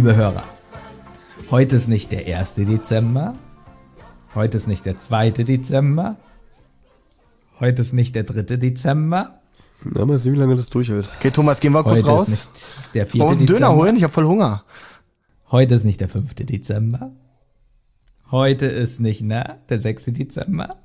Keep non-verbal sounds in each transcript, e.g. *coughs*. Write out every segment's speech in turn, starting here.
Liebe Hörer, heute ist nicht der 1. Dezember, heute ist nicht der 2. Dezember, heute ist nicht der 3. Dezember, Na, mal sehen, wie lange das durchhält. Okay, Thomas, gehen wir kurz heute ist raus. nicht der 4. Wollen wir uns einen Dezember, Döner holen? Ich habe voll Hunger. heute ist nicht der 5. Dezember, heute ist nicht, ne, der 6. Dezember,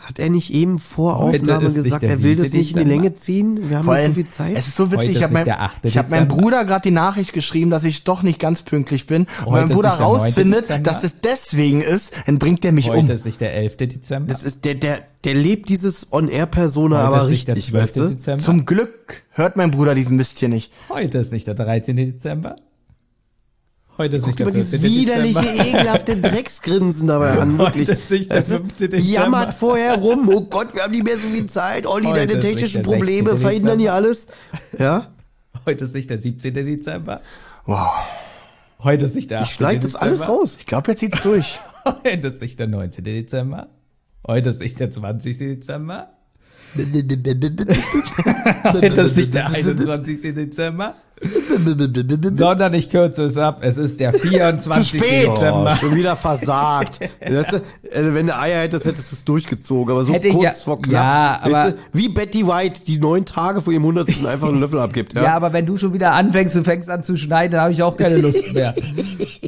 Hat er nicht eben vor Heute Aufnahme gesagt, er will das nicht in die. Länge ziehen? Wir haben nicht so viel Zeit. es ist so Heute witzig. Ich habe mein, der 8. ich hab meinem. Bruder gerade die Nachricht geschrieben, dass ich doch nicht ganz pünktlich bin. Und Heute wenn mein Bruder nicht der 9. rausfindet, dass es deswegen ist, dann bringt er mich heute um. ist nicht der 11. Dezember, das ist der, der, der lebt dieses On-Air-Persona heute aber ist nicht der richtig, 12. weißt du? Dezember, Zum Glück hört mein Bruder diesen Mist hier nicht. heute ist nicht der 13. Dezember, heute ist nicht der 14. widerliche, Dezember. ekelhafte Drecksgrinsen dabei an, wirklich. Heute ist nicht der Weißt du, 15. Dezember. Jammert vorher rum, oh Gott, wir haben nicht mehr so viel Zeit, Olli, Heute deine technischen Probleme 16. verhindern hier alles. Ja? Heute ist nicht der 17. Dezember. Wow. Heute ist nicht der 18. Ich schneid das alles raus. Ich glaube, jetzt zieht's durch. *laughs* Heute ist nicht der 19. Dezember. Heute ist nicht der 20. Dezember. Heute ist nicht der 21. Dezember. Sondern ich kürze es ab. Es ist der 24. Zu spät. Oh, Dezember. schon wieder versagt. Weißt du, also wenn du Eier hättest, hättest du es durchgezogen, aber so Hätte kurz ja- vor knapp. ja, aber- weißt du, wie Betty White, die neun Tage vor ihrem Hundertsten einfach einen Löffel abgibt. Ja, Ja, aber wenn du schon wieder anfängst, du fängst an zu schneiden, habe ich auch keine Lust mehr.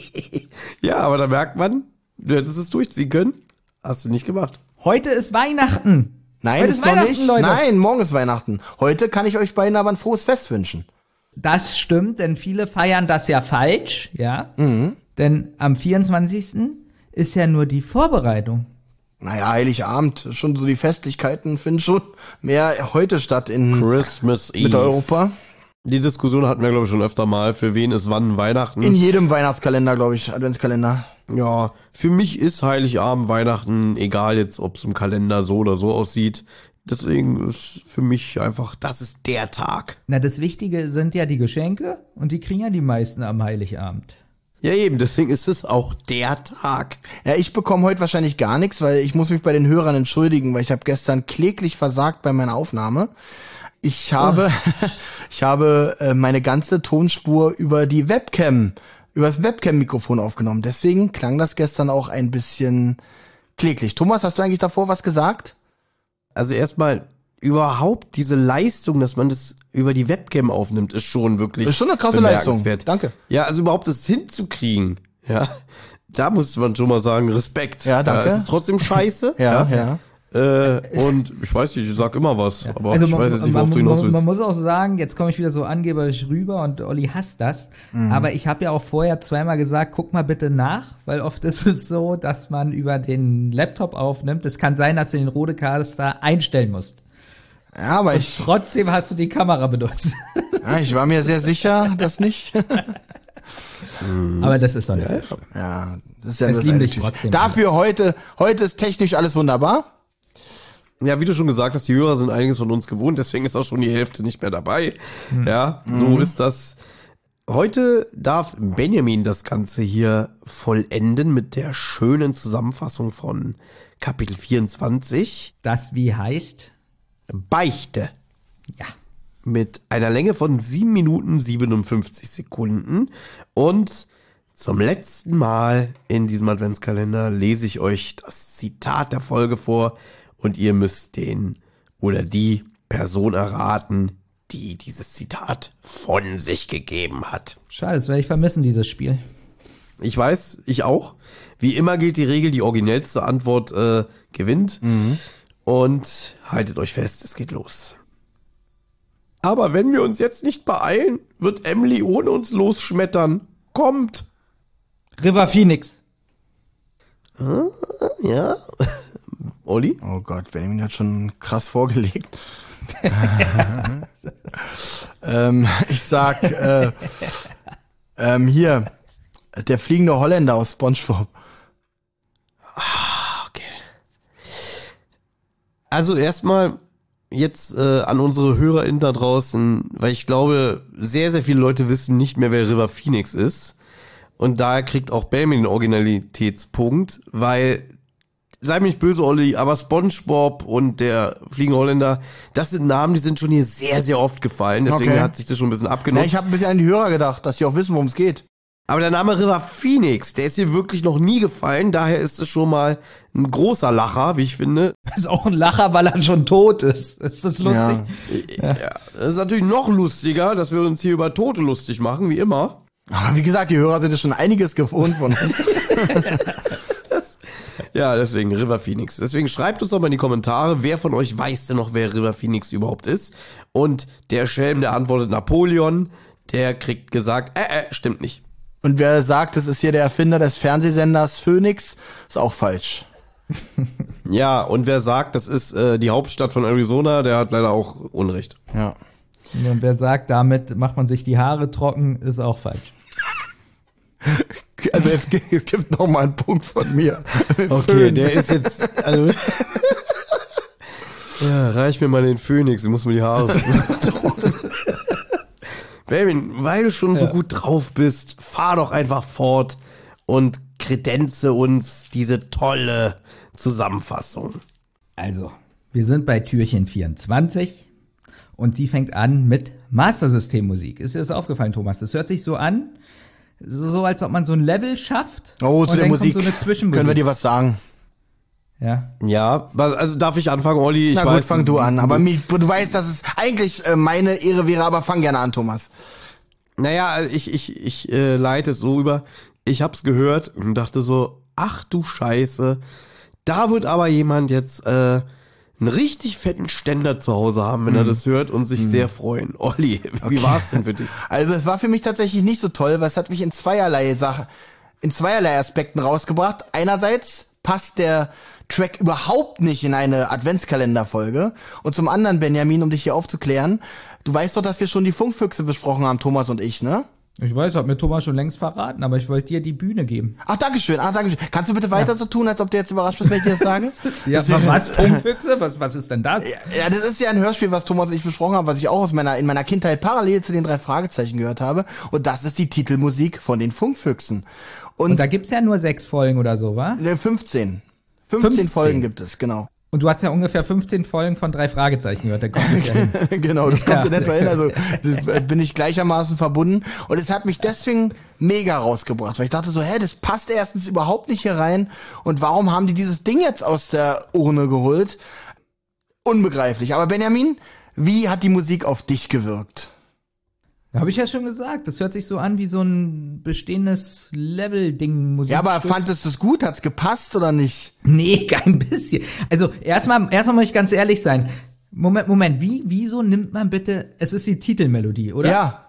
*laughs* ja, aber da merkt man, du hättest es durchziehen können. Hast du nicht gemacht. Heute ist Weihnachten. Nein, Heute ist ist noch Weihnachten, nicht. Leute. Nein, morgen ist Weihnachten. Heute kann ich euch beiden aber ein frohes Fest wünschen. Das stimmt, denn viele feiern das ja falsch, ja. Mhm. Denn am 24. ist ja nur die Vorbereitung. Naja, Heiligabend, schon so die Festlichkeiten finden schon mehr heute statt in Christmas Eve. Die Diskussion hatten wir, glaube ich, schon öfter mal. Für wen ist wann Weihnachten? In jedem Weihnachtskalender, glaube ich, Adventskalender. ja, für mich ist Heiligabend Weihnachten, egal jetzt, ob es im Kalender so oder so aussieht. Deswegen ist für mich einfach, das ist der Tag. Na, das Wichtige sind ja die Geschenke und die kriegen ja die meisten am Heiligabend. Ja, eben, deswegen ist es auch der Tag. Ja, ich bekomme heute wahrscheinlich gar nichts, weil ich muss mich bei den Hörern entschuldigen, weil ich habe gestern kläglich versagt bei meiner Aufnahme. Ich habe, *laughs* ich habe äh, meine ganze Tonspur über die Webcam, über das Webcam-Mikrofon aufgenommen. Deswegen klang das gestern auch ein bisschen kläglich. Thomas, hast du eigentlich davor was gesagt? Also erstmal überhaupt diese Leistung, dass man das über die Webcam aufnimmt, ist schon wirklich Ist schon eine krasse Leistung. Danke. Ja, also überhaupt das hinzukriegen, ja, da muss man schon mal sagen, Respekt. Ja, danke. es ist trotzdem scheiße. Ja, ja. Äh, und ich weiß nicht, ich sag immer was, aber also ich man, weiß jetzt nicht, man, worauf du hinaus man, willst. man muss auch sagen, jetzt komme ich wieder so angeberisch rüber und Olli hasst das. Mhm. Aber ich habe ja auch vorher zweimal gesagt, guck mal bitte nach, weil oft ist es so, dass man über den Laptop aufnimmt. Es kann sein, dass du den Rodecaster einstellen musst. Ja, aber ich, Trotzdem hast du die Kamera benutzt. *laughs* ja, ich war mir sehr sicher, dass nicht. *laughs* Aber das ist doch nicht so schlimm. Ja, das ist ja das trotzdem Dafür heute, heute ist technisch alles wunderbar. Ja, wie du schon gesagt hast, die Hörer sind einiges von uns gewohnt, deswegen ist auch schon die Hälfte nicht mehr dabei. Ja, so ist das. Heute darf Benjamin das Ganze hier vollenden mit der schönen Zusammenfassung von Kapitel 24, Das wie heißt? Beichte. Ja. Mit einer Länge von 7 Minuten 57 Sekunden. Und zum letzten Mal in diesem Adventskalender lese ich euch das Zitat der Folge vor und ihr müsst den oder die Person erraten, die dieses Zitat von sich gegeben hat. Schade, das werde ich vermissen, dieses Spiel. Ich weiß, ich auch. Wie immer gilt die Regel, die originellste Antwort äh, gewinnt. Und haltet euch fest, es geht los. Aber wenn wir uns jetzt nicht beeilen, wird Emily ohne uns losschmettern. Kommt. River Phoenix. Ja. Olli? Oh Gott, Benjamin hat schon krass vorgelegt. *laughs* ähm, ich sag, äh, ähm, hier, der fliegende Holländer aus SpongeBob. Okay. Also erstmal jetzt äh, an unsere HörerInnen da draußen, weil ich glaube, sehr, sehr viele Leute wissen nicht mehr, wer River Phoenix ist. Und daher kriegt auch Benjamin den Originalitätspunkt, weil, sei mir nicht böse, Olli, aber SpongeBob und der Fliegende Holländer, das sind Namen, die sind schon hier sehr, sehr oft gefallen. Deswegen Okay. hat sich das schon ein bisschen Ja, abgenutzt. ich habe ein bisschen an die Hörer gedacht, dass sie auch wissen, worum es geht. Aber der Name River Phoenix, der ist hier wirklich noch nie gefallen. Daher ist es schon mal ein großer Lacher, wie ich finde. Das ist auch ein Lacher, weil er schon tot ist. Ist das lustig? Ja. ja. Das ist natürlich noch lustiger, dass wir uns hier über Tote lustig machen, wie immer. Aber wie gesagt, die Hörer sind ja schon einiges gewohnt von uns. Ja, deswegen River Phoenix. Deswegen schreibt uns doch mal in die Kommentare, wer von euch weiß denn noch, wer River Phoenix überhaupt ist. Und der Schelm, der antwortet Napoleon, der kriegt gesagt, äh, äh, stimmt nicht. Und wer sagt, es ist hier der Erfinder des Fernsehsenders Phoenix, ist auch falsch. *laughs* Ja, und wer sagt, das ist äh, die Hauptstadt von Arizona, der hat leider auch Unrecht. Ja. Und wer sagt, damit macht man sich die Haare trocken, ist auch falsch. *laughs* Also es gibt- noch mal einen Punkt von mir. *laughs* Okay, Föhn. der ist jetzt, also. *laughs* ja, reich mir mal den Phoenix, ich muss mir die Haare. Baby, weil du schon so Ja. gut drauf bist, fahr doch einfach fort und kredenze uns diese tolle Zusammenfassung. Also, wir sind bei Türchen 24 und sie fängt an mit Master-System-Musik. Ist dir das aufgefallen, Thomas? Das hört sich so an, so, so als ob man so ein Level schafft. Oh, und zu der dann Musik kommt so können wir dir was sagen. ja. Ja, was- also darf ich anfangen, Olli? Ich Na weiß, gut, fang du an. Aber mich, du weißt, dass es eigentlich äh, meine Ehre wäre, aber fang gerne an, Thomas. Naja, ich, ich, ich äh, leite es so über. Ich hab's gehört und dachte so, ach du Scheiße, da wird aber jemand jetzt äh, einen richtig fetten Ständer zu Hause haben, wenn er das hört und sich sehr freuen. Olli, wie war's denn für dich? Also es war für mich tatsächlich nicht so toll, weil es hat mich in zweierlei Sache, in zweierlei Aspekten rausgebracht. Einerseits passt der Track überhaupt nicht in eine Adventskalenderfolge. Und zum anderen, Benjamin, um dich hier aufzuklären, du weißt doch, dass wir schon die Funkfüchse besprochen haben, Thomas und ich, ne? Ich weiß, hat mir Thomas schon längst verraten, aber ich wollte dir die Bühne geben. Ach, Dankeschön, ach, Dankeschön. Kannst du bitte weiter so tun, als ob du jetzt überrascht bist, wenn ich dir das sage? *laughs* Ja, was? Funkfüchse? Was, was ist denn das? Ja, das ist ja ein Hörspiel, was Thomas und ich besprochen haben, was ich auch aus meiner, in meiner Kindheit parallel zu den drei Fragezeichen gehört habe. Und das ist die Titelmusik von den Funkfüchsen. Und, Und da gibt's ja nur sechs Folgen oder so, wa? äh, 15. 15. 15. Folgen gibt es, genau. Und du hast ja ungefähr 15 Folgen von drei Fragezeichen gehört. Da kommt es ja hin. *laughs* genau, das kommt Ja. in etwa hin. Also *laughs* das bin ich gleichermaßen verbunden. Und es hat mich deswegen mega rausgebracht, weil ich dachte so, hä, das passt erstens überhaupt nicht hier rein. Und warum haben die dieses Ding jetzt aus der Urne geholt? Unbegreiflich. Aber Benjamin, wie hat die Musik auf dich gewirkt? Habe ich ja schon gesagt. Das hört sich so an wie so ein bestehendes Level-Ding. Ja, aber fandest du es gut? Hat's gepasst oder nicht? Nee, *laughs* kein bisschen. Also erstmal, erstmal muss ich ganz ehrlich sein. Moment, Moment, wie, wieso nimmt man bitte, es ist die Titelmelodie, oder? Ja.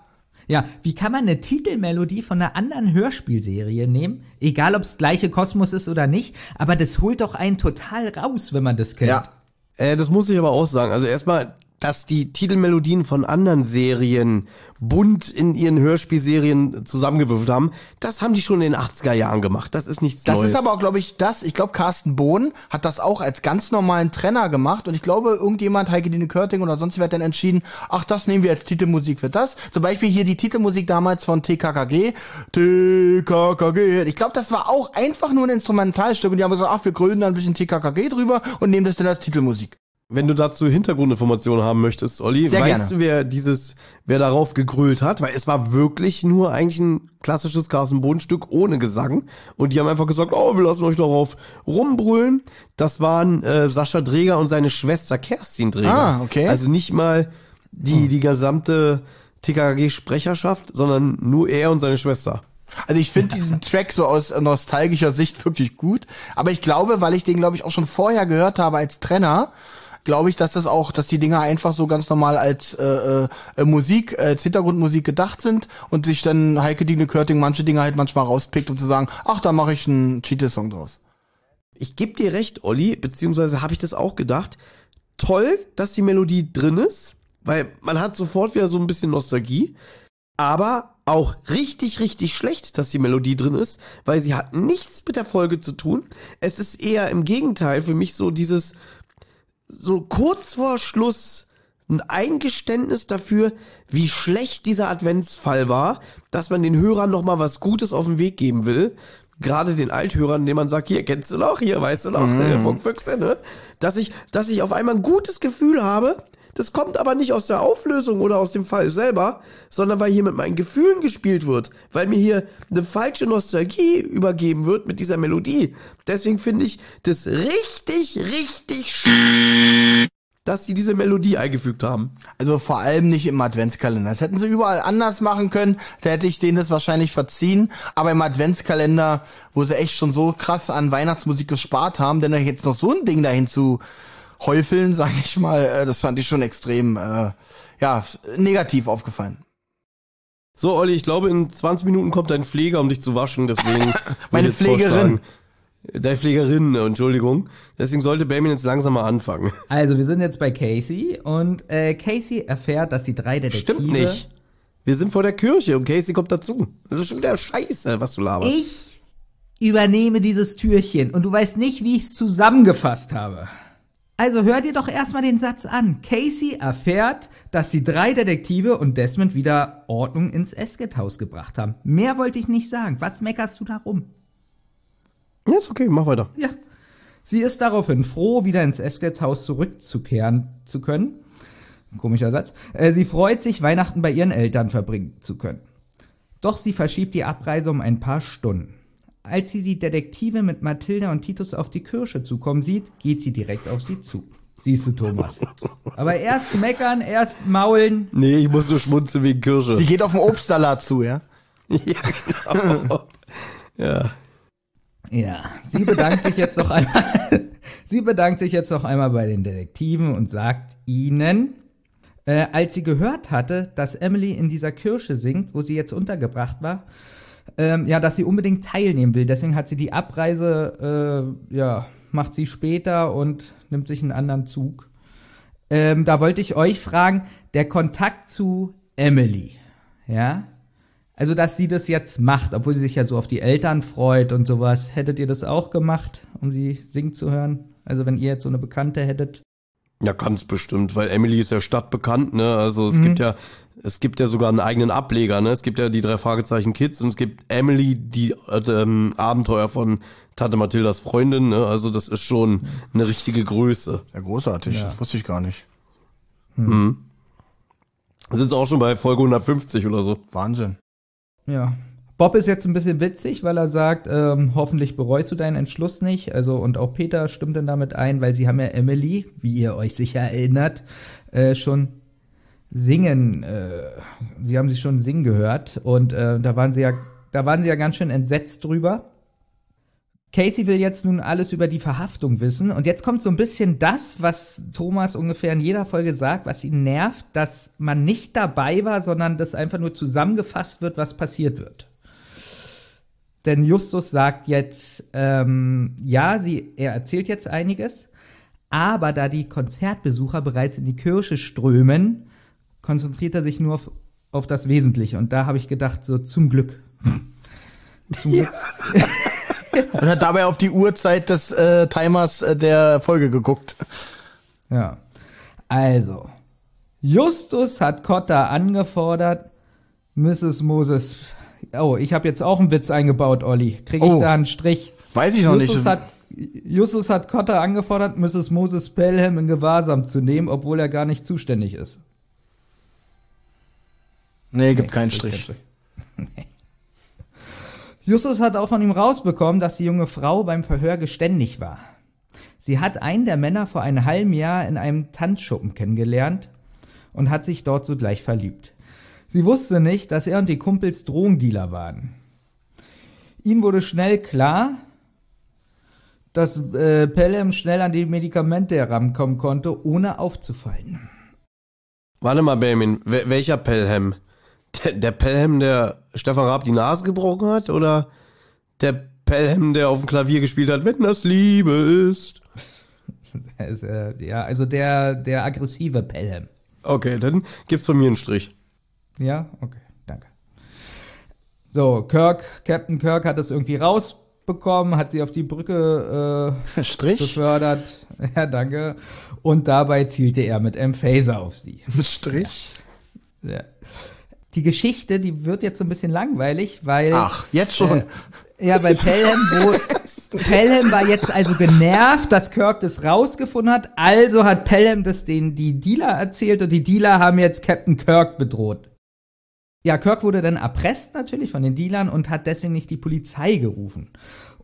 Ja, wie kann man eine Titelmelodie von einer anderen Hörspielserie nehmen? Egal, ob's gleiche Kosmos ist oder nicht, aber das holt doch einen total raus, wenn man das kennt. Ja. Äh, das muss ich aber auch sagen. Also erstmal, dass die Titelmelodien von anderen Serien bunt in ihren Hörspielserien zusammengewürfelt haben, das haben die schon in den 80er Jahren gemacht. Das ist nichts Das Neues. ist aber auch, glaube ich, das. Ich glaube, Carsten Bohn hat das auch als ganz normalen Trenner gemacht. Und ich glaube, irgendjemand, Heike Dine Körting oder sonst wer hat dann entschieden, ach, das nehmen wir als Titelmusik für das. Zum Beispiel hier die Titelmusik damals von TKKG. TKKG. Ich glaube, das war auch einfach nur ein Instrumentalstück. Und die haben gesagt, ach, wir gründen da ein bisschen TKKG drüber und nehmen das dann als Titelmusik. Wenn du dazu Hintergrundinformationen haben möchtest, Olli, Sehr weißt gerne. du, wer dieses, wer darauf gegrölt hat? Weil es war wirklich nur eigentlich ein klassisches Carsten Bohn-Stück ohne Gesang. Und die haben einfach gesagt, oh, wir lassen euch darauf rumbrüllen. Das waren äh, Sascha Dreger und seine Schwester Kerstin Dreger. Ah, okay. Also nicht mal die, die gesamte TKG-Sprecherschaft, sondern nur er und seine Schwester. Also ich finde diesen *laughs* Track so aus nostalgischer Sicht wirklich gut. Aber ich glaube, weil ich den, glaube ich, auch schon vorher gehört habe als Trenner, glaube ich, dass das auch, dass die Dinger einfach so ganz normal als äh, äh, Musik, als Hintergrundmusik gedacht sind und sich dann Heike Dine Körting manche Dinge halt manchmal rauspickt, um zu sagen, ach, da mache ich einen Titelsong draus. Ich geb dir recht, Olli, beziehungsweise habe ich das auch gedacht. Toll, dass die Melodie drin ist, weil man hat sofort wieder so ein bisschen Nostalgie. Aber auch richtig, richtig schlecht, dass die Melodie drin ist, weil sie hat nichts mit der Folge zu tun. Es ist eher im Gegenteil für mich so dieses, so kurz vor Schluss ein Eingeständnis dafür, wie schlecht dieser Adventsfall war, dass man den Hörern noch mal was Gutes auf den Weg geben will. Gerade den Althörern, denen man sagt, hier kennst du noch, hier weißt du noch, mhm. Funkfüchse, ne? Dass ich, dass ich auf einmal ein gutes Gefühl habe, Das kommt aber nicht aus der Auflösung oder aus dem Fall selber, sondern weil hier mit meinen Gefühlen gespielt wird, weil mir hier eine falsche Nostalgie übergeben wird mit dieser Melodie. Deswegen finde ich das richtig, richtig sch dass sie diese Melodie eingefügt haben. Also vor allem nicht im Adventskalender. Das hätten sie überall anders machen können, da hätte ich denen das wahrscheinlich verziehen. Aber im Adventskalender, wo sie echt schon so krass an Weihnachtsmusik gespart haben, denn da jetzt noch so ein Ding dahin zu häufeln, *laughs* sag ich mal, äh, das fand ich schon extrem, äh, ja, negativ aufgefallen. So, Olli, ich glaube, in 20 Minuten kommt dein Pfleger, um dich zu waschen, deswegen. *laughs* Meine Pflegerin. Deine Pflegerin, Entschuldigung. Deswegen sollte Benjamin jetzt langsam mal anfangen. *laughs* Also, wir sind jetzt bei Casey und äh, Casey erfährt, dass die drei Detektive... Stimmt nicht. Wir sind vor der Kirche und Casey kommt dazu. Das ist schon wieder scheiße, was du laberst. Ich übernehme dieses Türchen und du weißt nicht, wie ich es zusammengefasst habe. Also hör dir doch erstmal den Satz an. Casey erfährt, dass die drei Detektive und Desmond wieder Ordnung ins Esket-Haus gebracht haben. Mehr wollte ich nicht sagen. Was meckerst du da rum? Ja, ist okay, mach weiter. Ja. Sie ist daraufhin froh, wieder ins Esket-Haus zurückzukehren zu können. Komischer Satz. Äh, sie freut sich, Weihnachten bei ihren Eltern verbringen zu können. Doch sie verschiebt die Abreise um ein paar Stunden. Als sie die Detektive mit Mathilda und Titus auf die Kirsche zukommen sieht, geht sie direkt auf sie zu. Siehst du, Thomas. Aber erst meckern, erst maulen. Nee, ich muss so schmunzeln wegen Kirsche. Sie geht auf den Obstsalat zu, ja? *laughs* ja, genau. ja. Ja, sie bedankt sich jetzt noch einmal. *laughs* sie bedankt sich jetzt noch einmal bei den Detektiven und sagt ihnen, äh, als sie gehört hatte, dass Emily in dieser Kirche singt, wo sie jetzt untergebracht war, ähm, ja, dass sie unbedingt teilnehmen will. Deswegen hat sie die Abreise, äh, ja, macht sie später und nimmt sich einen anderen Zug. Ähm, da wollte ich euch fragen, der Kontakt zu Emily, ja, also, dass sie das jetzt macht, obwohl sie sich ja so auf die Eltern freut und sowas. Hättet ihr das auch gemacht, um sie singen zu hören? Also, wenn ihr jetzt so eine Bekannte hättet? Ja, ganz bestimmt, weil Emily ist ja stadtbekannt, ne? Also, es mhm. gibt ja, es gibt ja sogar einen eigenen Ableger, ne? Es gibt ja die drei Fragezeichen Kids und es gibt Emily, die äh, ähm, Abenteuer von Tante Mathildas Freundin, ne? Also, das ist schon eine richtige Größe. Ja, großartig. Ja. Das wusste ich gar nicht. Hm. Mhm. Sind sie auch schon bei Folge 150 oder so. Wahnsinn. Ja. Bob ist jetzt ein bisschen witzig, weil er sagt, ähm, hoffentlich bereust du deinen Entschluss nicht. Also und auch Peter stimmt dann damit ein, weil sie haben ja Emily, wie ihr euch sicher erinnert, äh, schon singen. Äh, sie haben sie schon singen gehört und äh, da waren sie ja, da waren sie ja ganz schön entsetzt drüber. Casey will jetzt nun alles über die Verhaftung wissen. Und jetzt kommt so ein bisschen das, was Thomas ungefähr in jeder Folge sagt, was ihn nervt, dass man nicht dabei war, sondern dass einfach nur zusammengefasst wird, was passiert wird. Denn Justus sagt jetzt, ähm, ja, sie, er erzählt jetzt einiges, aber da die Konzertbesucher bereits in die Kirche strömen, konzentriert er sich nur auf, auf das Wesentliche. Und da habe ich gedacht, so zum Glück. zum Glück. *laughs* Und hat dabei auf die Uhrzeit des äh, Timers äh, der Folge geguckt. Ja. Also, Justus hat Cotta angefordert, Mrs. Moses. Oh, ich habe jetzt auch einen Witz eingebaut, Olli. Krieg ich oh. da einen Strich? Weiß ich noch Justus nicht. Hat, Justus hat Cotta angefordert, Mrs. Moses Pelham in Gewahrsam zu nehmen, obwohl er gar nicht zuständig ist. Nee, gibt nee, keinen Strich. Kein Strich. *laughs* nee. Justus hat auch von ihm rausbekommen, dass die junge Frau beim Verhör geständig war. Sie hat einen der Männer vor einem halben Jahr in einem Tanzschuppen kennengelernt und hat sich dort sogleich verliebt. Sie wusste nicht, dass er und die Kumpels Drogendealer waren. Ihnen wurde schnell klar, dass äh, Pelham schnell an die Medikamente herankommen konnte, ohne aufzufallen. Warte mal, Benjamin, welcher Pelham? Der, der Pelham, der Stefan Raab die Nase gebrochen hat? Oder der Pelham, der auf dem Klavier gespielt hat, wenn das Liebe ist? *laughs* ist äh, ja, also der, der aggressive Pelham. Okay, dann gibt's von mir einen Strich. Ja, okay, danke. So, Kirk, Captain Kirk hat das irgendwie rausbekommen, hat sie auf die Brücke äh, *laughs* Strich? befördert. *laughs* Ja, danke. Und dabei zielte er mit einem Phaser auf sie. Strich? Ja die Geschichte, die wird jetzt so ein bisschen langweilig, weil. Ach, jetzt schon. Äh, ja, bei Pelham, *laughs* wo. Pelham war jetzt also genervt, dass Kirk das rausgefunden hat. Also hat Pelham das den die Dealer erzählt und die Dealer haben jetzt Captain Kirk bedroht. Ja, Kirk wurde dann erpresst natürlich von den Dealern und hat deswegen nicht die Polizei gerufen.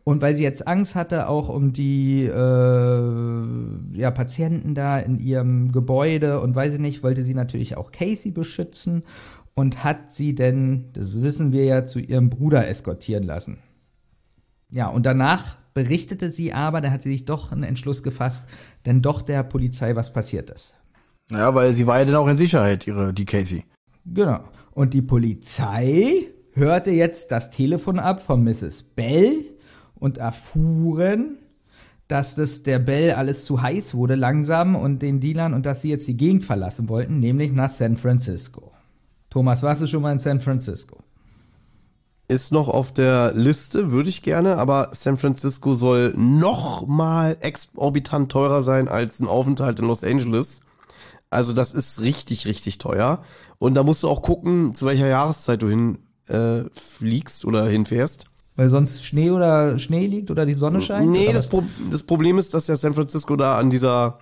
Und weil sie jetzt Angst hatte, auch um die äh, ja, Patienten da in ihrem Gebäude und weiß ich nicht, wollte sie natürlich auch Casey beschützen und hat sie denn, das wissen wir ja, zu ihrem Bruder eskortieren lassen. Ja, und danach berichtete sie aber, da hat sie sich doch einen Entschluss gefasst, denn doch der Polizei was passiert ist. Naja, weil sie war ja dann auch in Sicherheit, ihre, die Casey. Genau. Und die Polizei hörte jetzt das Telefon ab von Mrs. Bell und erfuhren, dass das der Bell alles zu heiß wurde langsam und den Dealern und dass sie jetzt die Gegend verlassen wollten, nämlich nach San Francisco. Thomas, warst du schon mal in San Francisco? Ist noch auf der Liste, würde ich gerne, aber San Francisco soll noch mal exorbitant teurer sein als ein Aufenthalt in Los Angeles. Also das ist richtig, richtig teuer. Und da musst du auch gucken, zu welcher Jahreszeit du hin äh, oder hinfährst. Weil sonst Schnee oder Schnee liegt oder die Sonne scheint? Nee, das? Pro das Problem ist, dass ja San Francisco da an dieser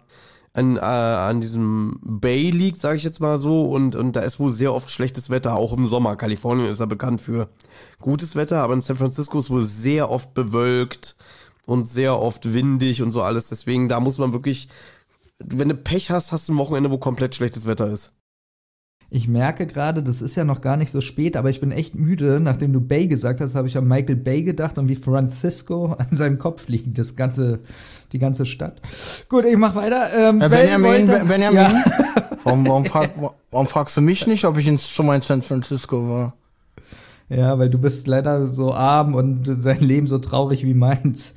an, äh, an diesem Bay liegt, sage ich jetzt mal so, und, und da ist wohl sehr oft schlechtes Wetter, auch im Sommer. Kalifornien ist ja bekannt für gutes Wetter, aber in San Francisco ist wohl sehr oft bewölkt und sehr oft windig und so alles. Deswegen, da muss man wirklich, wenn du Pech hast, hast du ein Wochenende, wo komplett schlechtes Wetter ist. Ich merke gerade, das ist ja noch gar nicht so spät, aber ich bin echt müde. Nachdem du Bay gesagt hast, habe ich an Michael Bay gedacht und wie Francisco *laughs* an seinem Kopf liegt, das ganze, die ganze Stadt. Gut, ich mach weiter. Ähm, Bell Benjamin, wollte- Ben- Benjamin? Ja. *laughs* Warum, warum, *laughs* frag, warum fragst du mich nicht, ob ich in, schon mal in San Francisco war? ja, weil du bist leider so arm und dein Leben so traurig wie meins.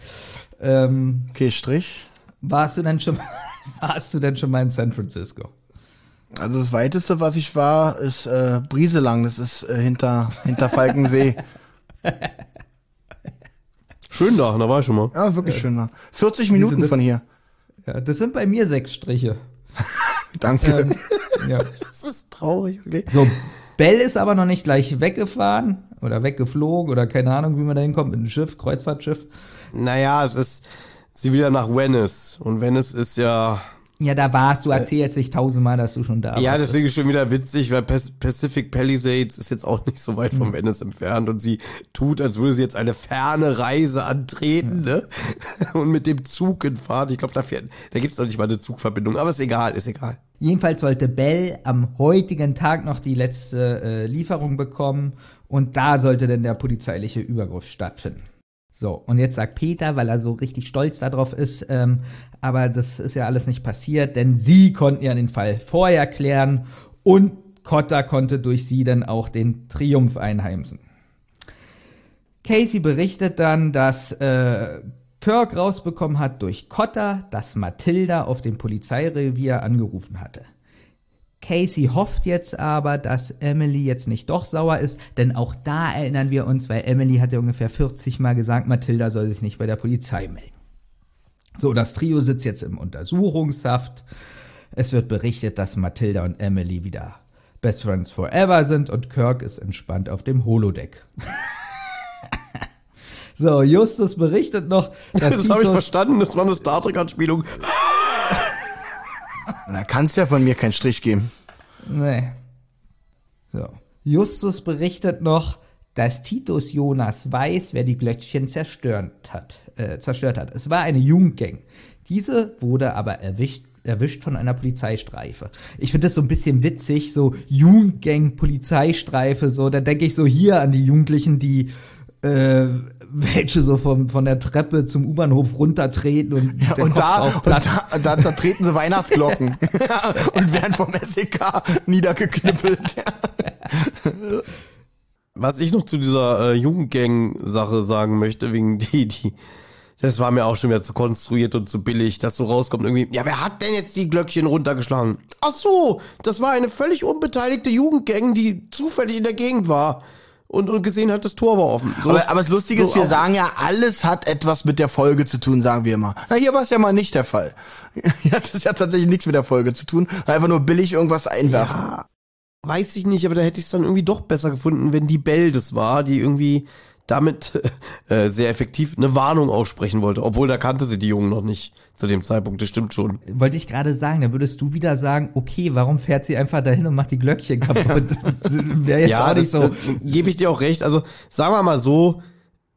Ähm, Okay, Strich. warst du denn schon, warst du denn schon mal in San Francisco? Also das weiteste, was ich war, ist äh, Brieselang. Das ist äh, hinter hinter Falkensee. *laughs* Schön da, da war ich schon mal. Ja, wirklich schön. da. 40 Minuten das- von hier. Ja, das sind bei mir sechs Striche. *laughs* Danke. Ähm, ja. *laughs* Das ist traurig, okay. So, Bell ist aber noch nicht gleich weggefahren oder weggeflogen oder keine Ahnung, wie man da hinkommt mit einem Schiff, Kreuzfahrtschiff. Naja, es ist sie wieder nach Venice. Und Venice ist ja. Ja, da warst du. Erzähl jetzt nicht tausendmal, dass du schon da Ja, warst. deswegen ist schon wieder witzig, weil Pacific Palisades ist jetzt auch nicht so weit von Venice entfernt und sie tut, als würde sie jetzt eine ferne Reise antreten, ne? *laughs* Und mit dem Zug hinfahren. Ich glaube, da fährt, da gibt's doch nicht mal eine Zugverbindung, aber ist egal, ist egal. Jedenfalls sollte Bell am heutigen Tag noch die letzte äh, Lieferung bekommen und da sollte dann der polizeiliche Übergriff stattfinden. So, und jetzt sagt Peter, weil er so richtig stolz darauf ist, ähm, aber das ist ja alles nicht passiert, denn sie konnten ja den Fall vorher klären und Cotta konnte durch sie dann auch den Triumph einheimsen. Casey berichtet dann, dass äh, Kirk rausbekommen hat durch Cotta, dass Matilda auf dem Polizeirevier angerufen hatte. Casey hofft jetzt aber, dass Emily jetzt nicht doch sauer ist, denn auch da erinnern wir uns, weil Emily hat ja ungefähr 40 Mal gesagt, Matilda soll sich nicht bei der Polizei melden. So, das Trio sitzt jetzt im Untersuchungshaft. Es wird berichtet, dass Matilda und Emily wieder Best Friends Forever sind und Kirk ist entspannt auf dem Holodeck. *laughs* so, Justus berichtet noch, dass Das habe ich verstanden, das war eine Star Trek-Anspielung. Da kannst ja von mir keinen Strich geben. Nee. So. Justus berichtet noch, dass Titus Jonas weiß, wer die Glöckchen zerstört hat. Äh, zerstört hat. Es war eine Jugendgang. Diese wurde aber erwischt, erwischt von einer Polizeistreife. Ich finde das so ein bisschen witzig, so Jugendgang, Polizeistreife, so. Da denke ich so hier an die Jugendlichen, die äh, *laughs* welche so vom, von der Treppe zum U-Bahnhof runtertreten und, den und da, und da, da, da treten sie Weihnachtsglocken *laughs* *laughs* und werden vom SEK niedergeknüppelt. Was ich noch zu dieser äh, Jugendgang-Sache sagen möchte, wegen die, die, das war mir auch schon wieder zu konstruiert und zu billig, dass so rauskommt irgendwie, ja, wer hat denn jetzt die Glöckchen runtergeschlagen? Ach so, das war eine völlig unbeteiligte Jugendgang, die zufällig in der Gegend war und, und gesehen hat, das Tor war offen. So, Aber, aber das Lustige ist, so wir auch- sagen ja, alles hat etwas mit der Folge zu tun, sagen wir immer. Na, hier war es ja mal nicht der Fall. *laughs* Hier hat es ja tatsächlich nichts mit der Folge zu tun, einfach nur billig irgendwas einwerfen. Ja, weiß ich nicht, aber da hätte ich es dann irgendwie doch besser gefunden, wenn die Bell das war, die irgendwie damit äh, sehr effektiv eine Warnung aussprechen wollte, obwohl da kannte sie die Jungen noch nicht zu dem Zeitpunkt, das stimmt schon. Wollte ich gerade sagen, da würdest du wieder sagen, okay, warum fährt sie einfach dahin und macht die Glöckchen kaputt? *laughs* Wäre jetzt ja, auch nicht so. Gebe ich dir auch recht. Also sagen wir mal so,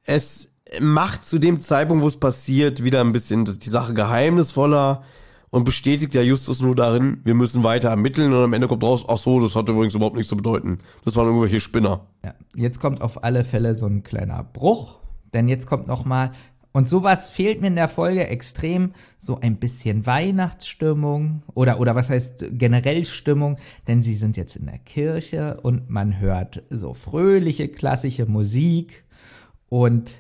es macht zu dem Zeitpunkt, wo es passiert, wieder ein bisschen die Sache geheimnisvoller und bestätigt ja Justus nur darin, wir müssen weiter ermitteln und am Ende kommt raus, ach so, das hat übrigens überhaupt nichts zu bedeuten. Das waren irgendwelche Spinner. Ja, jetzt kommt auf alle Fälle so ein kleiner Bruch, denn jetzt kommt noch mal und sowas fehlt mir in der Folge extrem, so ein bisschen Weihnachtsstimmung oder oder was heißt generell Stimmung, denn sie sind jetzt in der Kirche und man hört so fröhliche klassische Musik und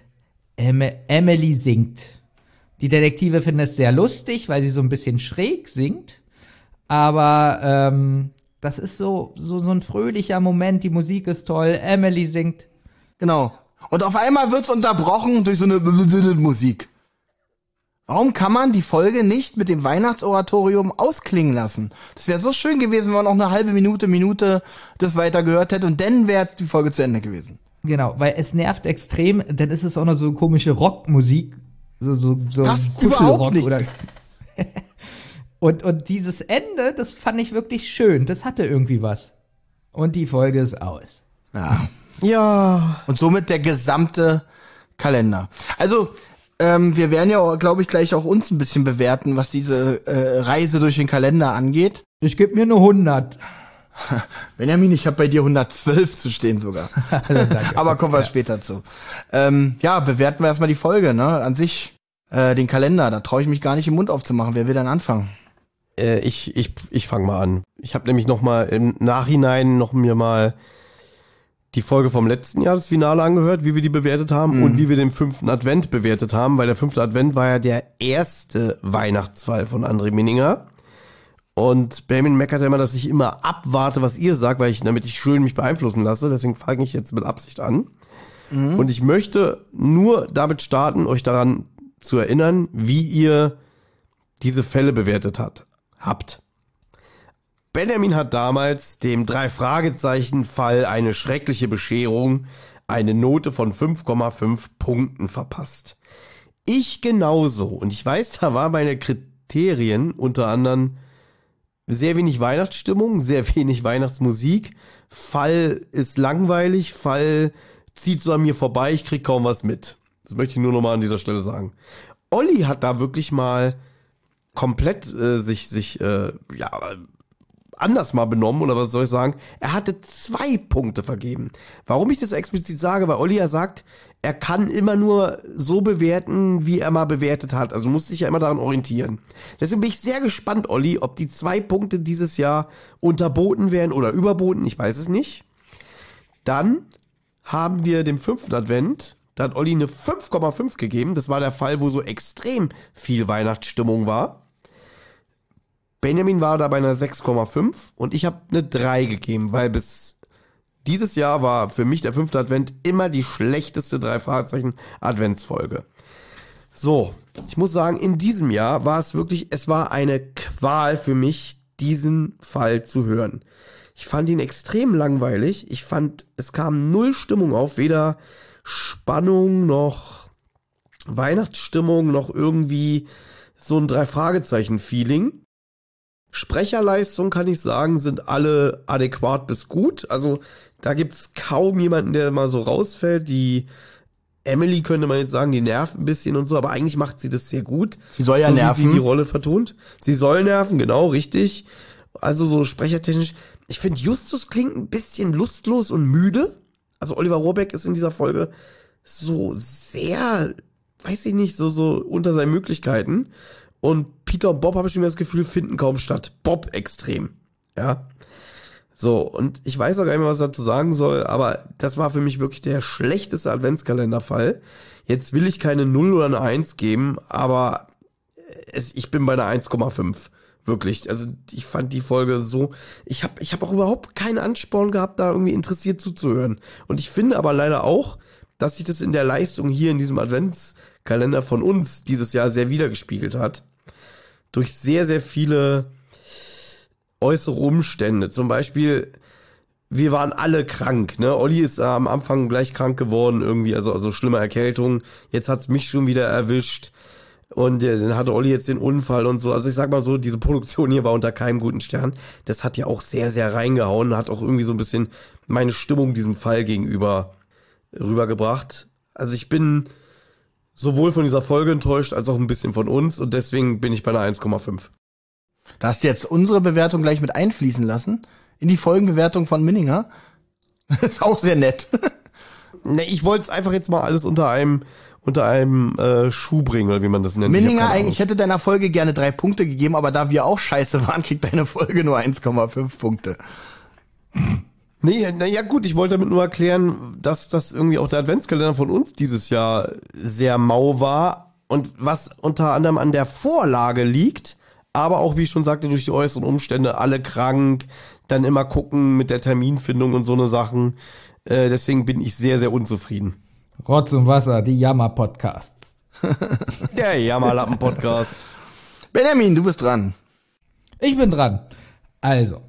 Emily singt. Die Detektive finden es sehr lustig, weil sie so ein bisschen schräg singt. Aber ähm, das ist so, so, so ein fröhlicher Moment, die Musik ist toll, Emily singt. Genau. Und auf einmal wird's unterbrochen durch so eine Musik. Warum kann man die Folge nicht mit dem Weihnachtsoratorium ausklingen lassen? Das wäre so schön gewesen, wenn man noch eine halbe Minute, Minute das weiter gehört hätte und dann wäre die Folge zu Ende gewesen. Genau, weil es nervt extrem, dann ist es auch noch so komische Rockmusik so, so, so das nicht. oder. *laughs* und, und dieses Ende, das fand ich wirklich schön. Das hatte irgendwie was. Und die Folge ist aus. Ja. Ja. Und somit der gesamte Kalender. Also, ähm, wir werden ja, glaube ich, gleich auch uns ein bisschen bewerten, was diese äh, Reise durch den Kalender angeht. Ich gebe mir eine 100. *laughs* Benjamin, ich habe bei dir 112 zu stehen sogar. *laughs* also, *laughs* Aber kommen wir ja. später zu. Ähm, ja, bewerten wir erstmal die Folge, ne? An sich, äh, den Kalender, da traue ich mich gar nicht im Mund aufzumachen. Wer will dann anfangen? Äh, ich ich, ich fange mal an. Ich habe nämlich noch mal im Nachhinein noch mir mal die Folge vom letzten Jahr, das Finale angehört, wie wir die bewertet haben mhm. und wie wir den fünften Advent bewertet haben, weil der fünfte Advent war ja der erste Weihnachtsfall von André Minninger. Und Benjamin meckert immer, dass ich immer abwarte, was ihr sagt, weil ich, damit ich schön mich beeinflussen lasse. Deswegen fange ich jetzt mit Absicht an. Mhm. Und ich möchte nur damit starten, euch daran zu erinnern, wie ihr diese Fälle bewertet hat, habt. Benjamin hat damals dem Drei-Fragezeichen-Fall eine schreckliche Bescherung, eine Note von 5,5 Punkten verpasst. Ich genauso. Und ich weiß, da war meine Kriterien unter anderem sehr wenig Weihnachtsstimmung, sehr wenig Weihnachtsmusik. Fall ist langweilig, Fall zieht so an mir vorbei, ich krieg kaum was mit. Das möchte ich nur nochmal an dieser Stelle sagen. Olli hat da wirklich mal komplett äh, sich, sich äh, ja, anders mal benommen oder was soll ich sagen. Er hatte zwei Punkte vergeben. Warum ich das explizit sage, weil Olli ja sagt, er kann immer nur so bewerten, wie er mal bewertet hat. Also muss sich ja immer daran orientieren. Deswegen bin ich sehr gespannt, Olli, ob die zwei Punkte dieses Jahr unterboten werden oder überboten. Ich weiß es nicht. Dann haben wir den fünften Advent. Da hat Olli eine 5,5 gegeben. Das war der Fall, wo so extrem viel Weihnachtsstimmung war. Benjamin war da bei einer 6,5 und ich habe eine 3 gegeben, weil bis dieses Jahr war für mich der fünfte Advent immer die schlechteste drei Fragezeichen Adventsfolge. So, ich muss sagen, in diesem Jahr war es wirklich, es war eine Qual für mich, diesen Fall zu hören. Ich fand ihn extrem langweilig. Ich fand, es kam null Stimmung auf, weder Spannung noch Weihnachtsstimmung noch irgendwie so ein Drei-Fragezeichen-Feeling. Sprecherleistung kann ich sagen, sind alle adäquat bis gut. Also da gibt's kaum jemanden, der mal so rausfällt. Die Emily könnte man jetzt sagen, die nervt ein bisschen und so, aber eigentlich macht sie das sehr gut. Sie soll ja so, nerven. Wie sie die Rolle vertont. Sie soll nerven, genau, richtig. Also so sprechertechnisch. Ich finde, Justus klingt ein bisschen lustlos und müde. Also Oliver Rohrbeck ist in dieser Folge so sehr, weiß ich nicht, so, so unter seinen Möglichkeiten. Und Peter und Bob, habe ich schon das Gefühl, finden kaum statt. Bob extrem. Ja. So, und ich weiß auch gar nicht mehr, was ich dazu sagen soll, aber das war für mich wirklich der schlechteste Adventskalenderfall. Jetzt will ich keine 0 oder eine 1 geben, aber es, ich bin bei einer 1,5. Wirklich. Also ich fand die Folge so. Ich habe ich hab auch überhaupt keinen Ansporn gehabt, da irgendwie interessiert zuzuhören. Und ich finde aber leider auch, dass sich das in der Leistung hier in diesem Adventskalender von uns dieses Jahr sehr wiedergespiegelt hat durch sehr, sehr viele äußere Umstände. Zum Beispiel, wir waren alle krank, ne? Olli ist äh, am Anfang gleich krank geworden, irgendwie, also, also schlimme Erkältung. Jetzt hat's mich schon wieder erwischt. Und äh, dann hatte Olli jetzt den Unfall und so. Also ich sag mal so, diese Produktion hier war unter keinem guten Stern. Das hat ja auch sehr, sehr reingehauen, hat auch irgendwie so ein bisschen meine Stimmung diesem Fall gegenüber rübergebracht. Also ich bin sowohl von dieser Folge enttäuscht als auch ein bisschen von uns und deswegen bin ich bei einer 1,5. Da hast du jetzt unsere Bewertung gleich mit einfließen lassen in die Folgenbewertung von Minninger. *laughs* Das ist auch sehr nett. *laughs* Ne, ich wollte es einfach jetzt mal alles unter einem unter einem äh, Schuh bringen, oder wie man das nennt. Minninger, ich, ich hätte deiner Folge gerne drei Punkte gegeben, aber da wir auch scheiße waren, kriegt deine Folge nur 1,5 Punkte. Nee, na ja gut, ich wollte damit nur erklären, dass das irgendwie auch der Adventskalender von uns dieses Jahr sehr mau war und was unter anderem an der Vorlage liegt, aber auch, wie ich schon sagte, durch die äußeren Umstände, alle krank, dann immer gucken mit der Terminfindung und so eine Sachen. Äh, deswegen bin ich sehr, sehr unzufrieden. Rotz und Wasser, die Jammer-Podcasts. *laughs* Der Jammerlappen-Podcast. Benjamin, du bist dran. Ich bin dran. Also,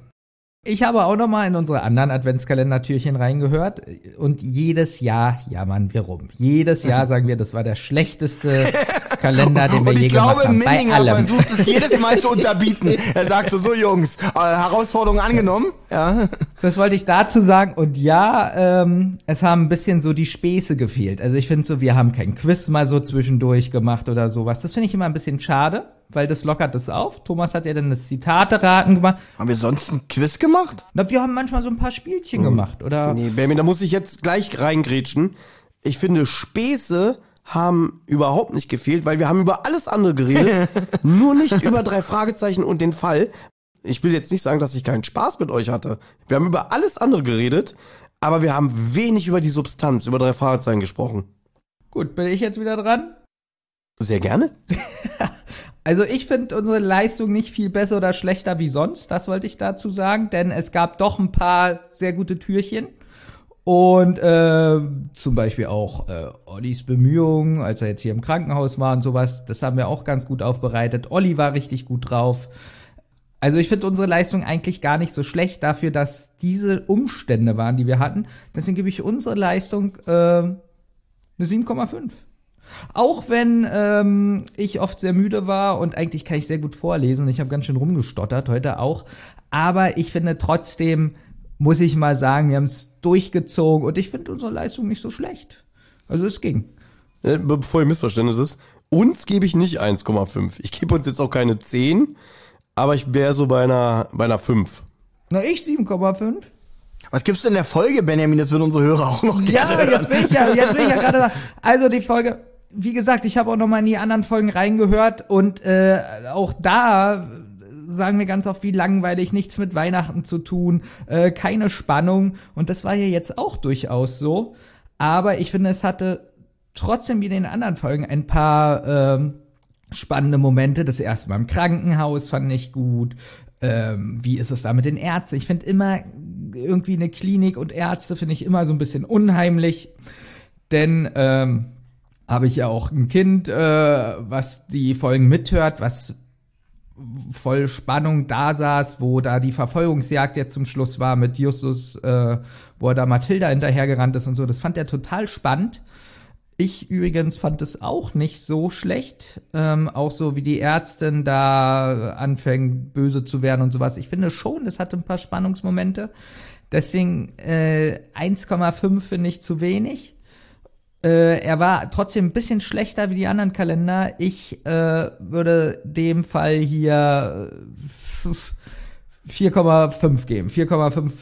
ich habe auch noch mal in unsere anderen Adventskalendertürchen reingehört und jedes Jahr jammern wir rum. Jedes Jahr *laughs* sagen wir, das war der schlechteste *laughs* Kalender, den wir Und je ich glaube, gemacht haben. Bei Minninger allem. versucht es jedes Mal zu unterbieten. *laughs* Er sagt so, so Jungs, äh, Herausforderung angenommen. Ja. Das wollte ich dazu sagen. Und ja, ähm, es haben ein bisschen so die Späße gefehlt. Also ich finde so, wir haben kein Quiz mal so zwischendurch gemacht oder sowas. Das finde ich immer ein bisschen schade, weil das lockert es auf. Thomas hat ja dann das Zitate-Raten gemacht. Haben wir sonst ein Quiz gemacht? Na, wir haben manchmal so ein paar Spielchen gemacht, oder? Nee, Benjamin, da muss ich jetzt gleich reingrätschen. Ich finde, Späße haben überhaupt nicht gefehlt, weil wir haben über alles andere geredet, *laughs* nur nicht über drei Fragezeichen und den Fall. Ich will jetzt nicht sagen, dass ich keinen Spaß mit euch hatte. Wir haben über alles andere geredet, aber wir haben wenig über die Substanz, über drei Fragezeichen gesprochen. Gut, bin ich jetzt wieder dran? Sehr gerne. *laughs* Also ich finde unsere Leistung nicht viel besser oder schlechter wie sonst, das wollte ich dazu sagen, denn es gab doch ein paar sehr gute Türchen. Und äh, zum Beispiel auch äh, Ollis Bemühungen, als er jetzt hier im Krankenhaus war und sowas, das haben wir auch ganz gut aufbereitet. Olli war richtig gut drauf. Also ich finde unsere Leistung eigentlich gar nicht so schlecht dafür, dass diese Umstände waren, die wir hatten. Deswegen gebe ich unsere Leistung äh, eine 7,5. Auch wenn ähm, ich oft sehr müde war und eigentlich kann ich sehr gut vorlesen. Ich habe ganz schön rumgestottert, heute auch. Aber ich finde trotzdem, muss ich mal sagen, wir haben es durchgezogen und ich finde unsere Leistung nicht so schlecht. Also es ging. Äh, Bevor ihr Missverständnis ist, uns gebe ich nicht 1,5. Ich gebe uns jetzt auch keine 10, aber ich wäre so bei einer, bei einer 5. Na, ich 7,5. Was gibt's denn in der Folge, Benjamin? Das würden unsere Hörer auch noch Ja, gerne jetzt bin ich ja, jetzt bin ich ja gerade da. Also die Folge, wie gesagt, ich habe auch noch mal in die anderen Folgen reingehört und äh, auch da sagen wir ganz oft, wie langweilig, nichts mit Weihnachten zu tun, äh, keine Spannung. Und das war ja jetzt auch durchaus so. Aber ich finde, es hatte trotzdem wie in den anderen Folgen ein paar ähm, spannende Momente. Das erste Mal im Krankenhaus fand ich gut. Ähm, wie ist es da mit den Ärzten? Ich finde immer irgendwie eine Klinik und Ärzte finde ich immer so ein bisschen unheimlich. Denn ähm, habe ich ja auch ein Kind, äh, was die Folgen mithört, was voll Spannung da saß, wo da die Verfolgungsjagd jetzt zum Schluss war mit Justus, äh, wo er da Mathilda hinterhergerannt ist und so. Das fand er total spannend. Ich übrigens fand es auch nicht so schlecht, ähm, auch so wie die Ärztin da anfängt böse zu werden und sowas. Ich finde schon, es hatte ein paar Spannungsmomente. Deswegen äh, 1,5 finde ich zu wenig. Äh, er war trotzdem ein bisschen schlechter wie die anderen Kalender. Ich äh, würde dem Fall hier äh, 4,5 geben. 4,5